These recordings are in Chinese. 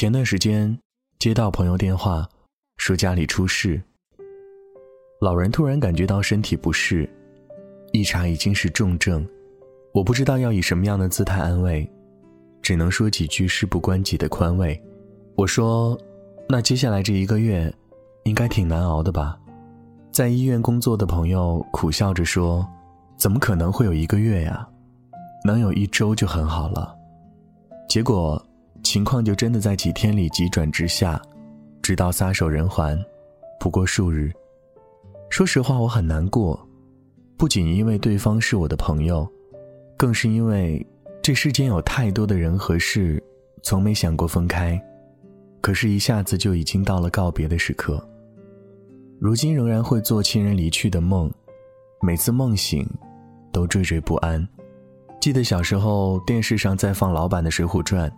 前段时间接到朋友电话，说家里出事，老人突然感觉到身体不适，一查已经是重症，我不知道要以什么样的姿态安慰，只能说几句事不关己的宽慰。我说：“那接下来这一个月，应该挺难熬的吧？”在医院工作的朋友苦笑着说：“怎么可能会有一个月呀？能有一周就很好了。”结果。情况就真的在几天里急转直下，直到撒手人寰，不过数日。说实话，我很难过，不仅因为对方是我的朋友，更是因为这世间有太多的人和事，从没想过分开，可是，一下子就已经到了告别的时刻。如今仍然会做亲人离去的梦，每次梦醒，都惴惴不安。记得小时候电视上在放老版的《水浒传》。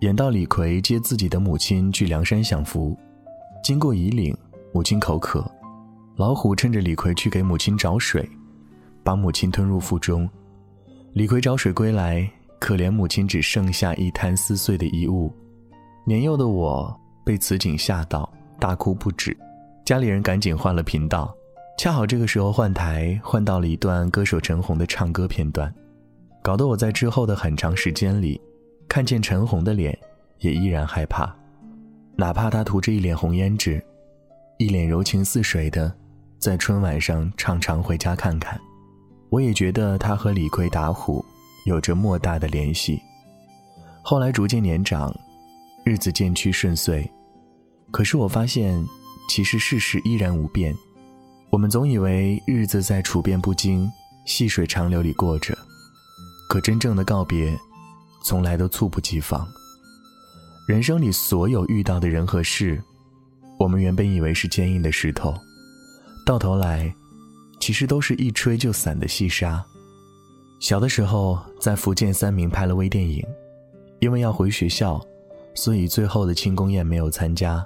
演到李逵接自己的母亲去梁山享福，经过夷岭，母亲口渴，老虎趁着李逵去给母亲找水，把母亲吞入腹中。李逵找水归来，可怜母亲只剩下一滩撕碎的衣物。年幼的我被此景吓到，大哭不止。家里人赶紧换了频道，恰好这个时候换台，换到了一段歌手陈红的唱歌片段，搞得我在之后的很长时间里。看见陈红的脸，也依然害怕，哪怕她涂着一脸红胭脂，一脸柔情似水的，在春晚上唱《常回家看看》，我也觉得她和李逵打虎有着莫大的联系。后来逐渐年长，日子渐趋顺遂，可是我发现，其实世事依然无变。我们总以为日子在处变不惊、细水长流里过着，可真正的告别。从来都猝不及防。人生里所有遇到的人和事，我们原本以为是坚硬的石头，到头来，其实都是一吹就散的细沙。小的时候在福建三明拍了微电影，因为要回学校，所以最后的庆功宴没有参加。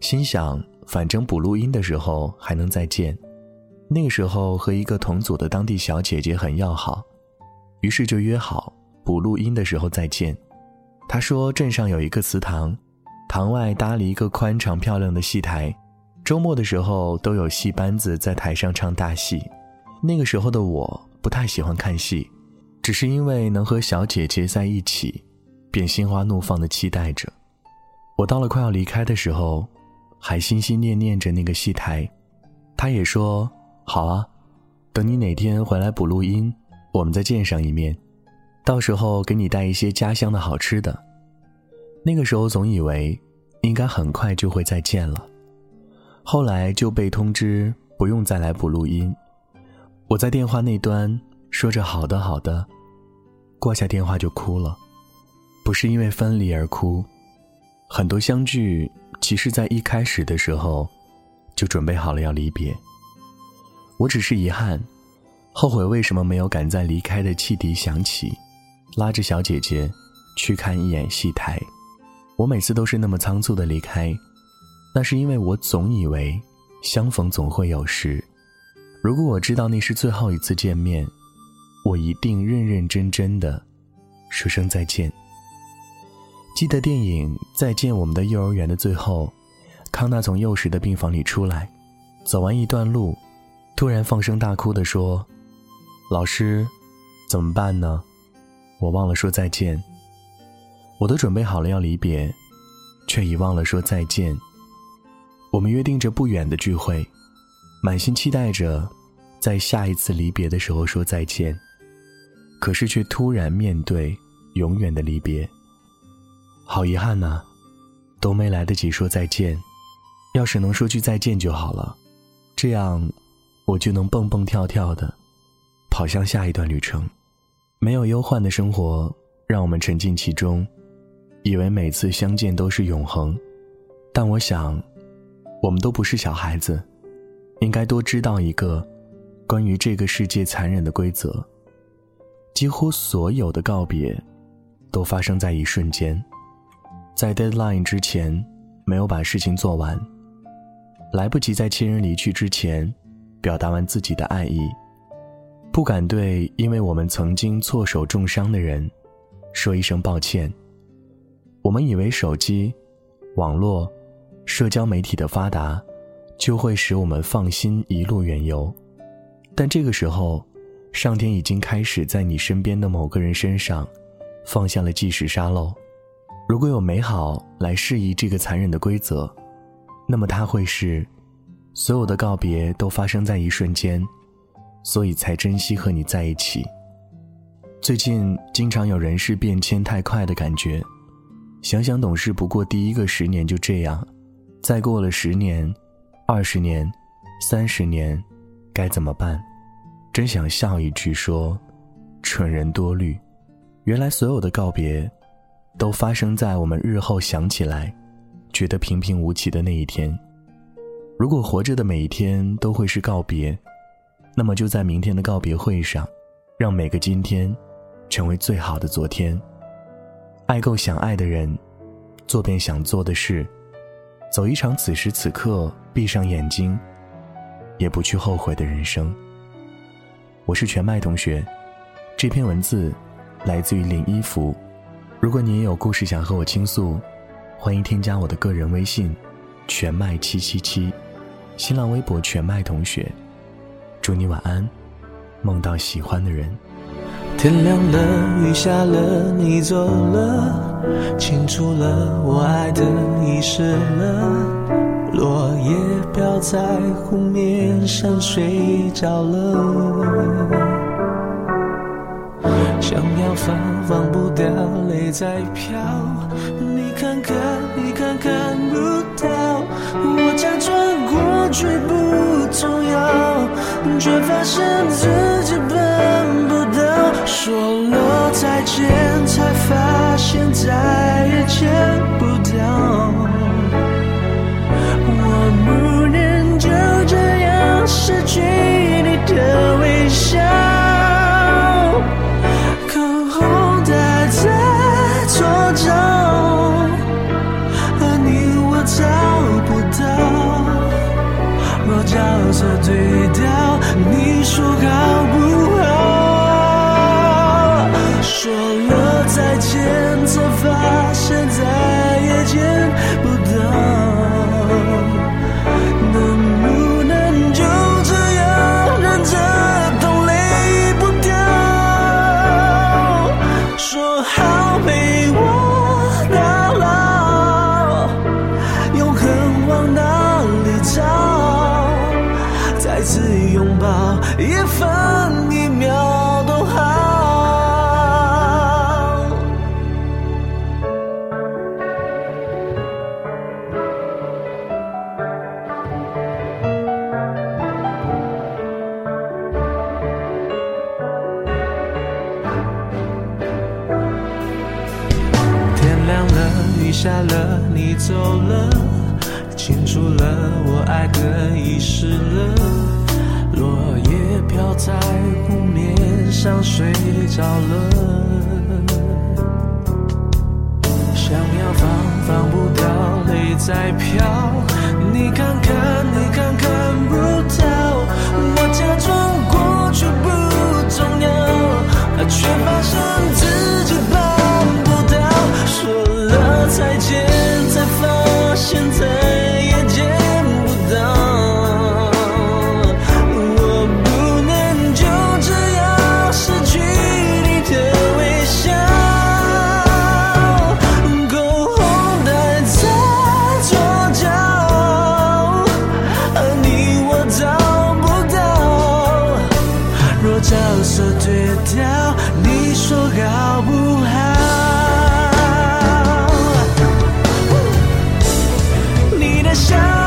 心想反正补录音的时候还能再见，那个时候和一个同组的当地小姐姐很要好，于是就约好。补录音的时候再见。他说镇上有一个祠堂，堂外搭了一个宽敞漂亮的戏台，周末的时候都有戏班子在台上唱大戏。那个时候的我不太喜欢看戏，只是因为能和小姐姐在一起，便心花怒放地期待着。我到了快要离开的时候，还心心念念着那个戏台。他也说好啊，等你哪天回来补录音，我们再见上一面。到时候给你带一些家乡的好吃的。那个时候总以为应该很快就会再见了，后来就被通知不用再来补录音。我在电话那端说着好的好的，挂下电话就哭了，不是因为分离而哭，很多相聚其实在一开始的时候就准备好了要离别。我只是遗憾，后悔为什么没有赶在离开的汽笛响起。拉着小姐姐去看一眼戏台，我每次都是那么仓促的离开，那是因为我总以为相逢总会有时。如果我知道那是最后一次见面，我一定认认真真的说声再见。记得电影《再见我们的幼儿园》的最后，康纳从幼时的病房里出来，走完一段路，突然放声大哭的说：“老师，怎么办呢？”我忘了说再见，我都准备好了要离别，却遗忘了说再见。我们约定着不远的聚会，满心期待着在下一次离别的时候说再见，可是却突然面对永远的离别。好遗憾呐，都没来得及说再见。要是能说句再见就好了，这样我就能蹦蹦跳跳的跑向下一段旅程。没有忧患的生活，让我们沉浸其中，以为每次相见都是永恒。但我想，我们都不是小孩子，应该多知道一个关于这个世界残忍的规则：几乎所有的告别，都发生在一瞬间，在 deadline 之前没有把事情做完，来不及在亲人离去之前表达完自己的爱意。不敢对因为我们曾经错手重伤的人说一声抱歉。我们以为手机、网络、社交媒体的发达，就会使我们放心一路远游，但这个时候，上天已经开始在你身边的某个人身上，放下了计时沙漏。如果有美好来适宜这个残忍的规则，那么它会是，所有的告别都发生在一瞬间，所以才珍惜和你在一起。最近经常有人事变迁太快的感觉，想想懂事不过第一个十年就这样，再过了十年、二十年、三十年，该怎么办？真想笑一句说：“蠢人多虑。”原来所有的告别，都发生在我们日后想起来，觉得平平无奇的那一天。如果活着的每一天都会是告别，那么就在明天的告别会上，让每个今天。成为最好的昨天。爱够想爱的人，做遍想做的事，走一场此时此刻闭上眼睛，也不去后悔的人生。我是全麦同学，这篇文字来自于林一福。如果你也有故事想和我倾诉，欢迎添加我的个人微信“全麦七七七”，新浪微博“全麦同学”。祝你晚安，梦到喜欢的人。天亮了，雨下了，你走了，清楚了，我爱的遗失了，落叶飘在湖面上睡着了，想要放放不掉，泪在飘，你看看，你看看不到，我假装去不重要，却发现自己办不到。说了再见，才发现再可以失了，落叶飘在湖面上睡着了，想要放放不掉，泪在飘，你看看你。shine.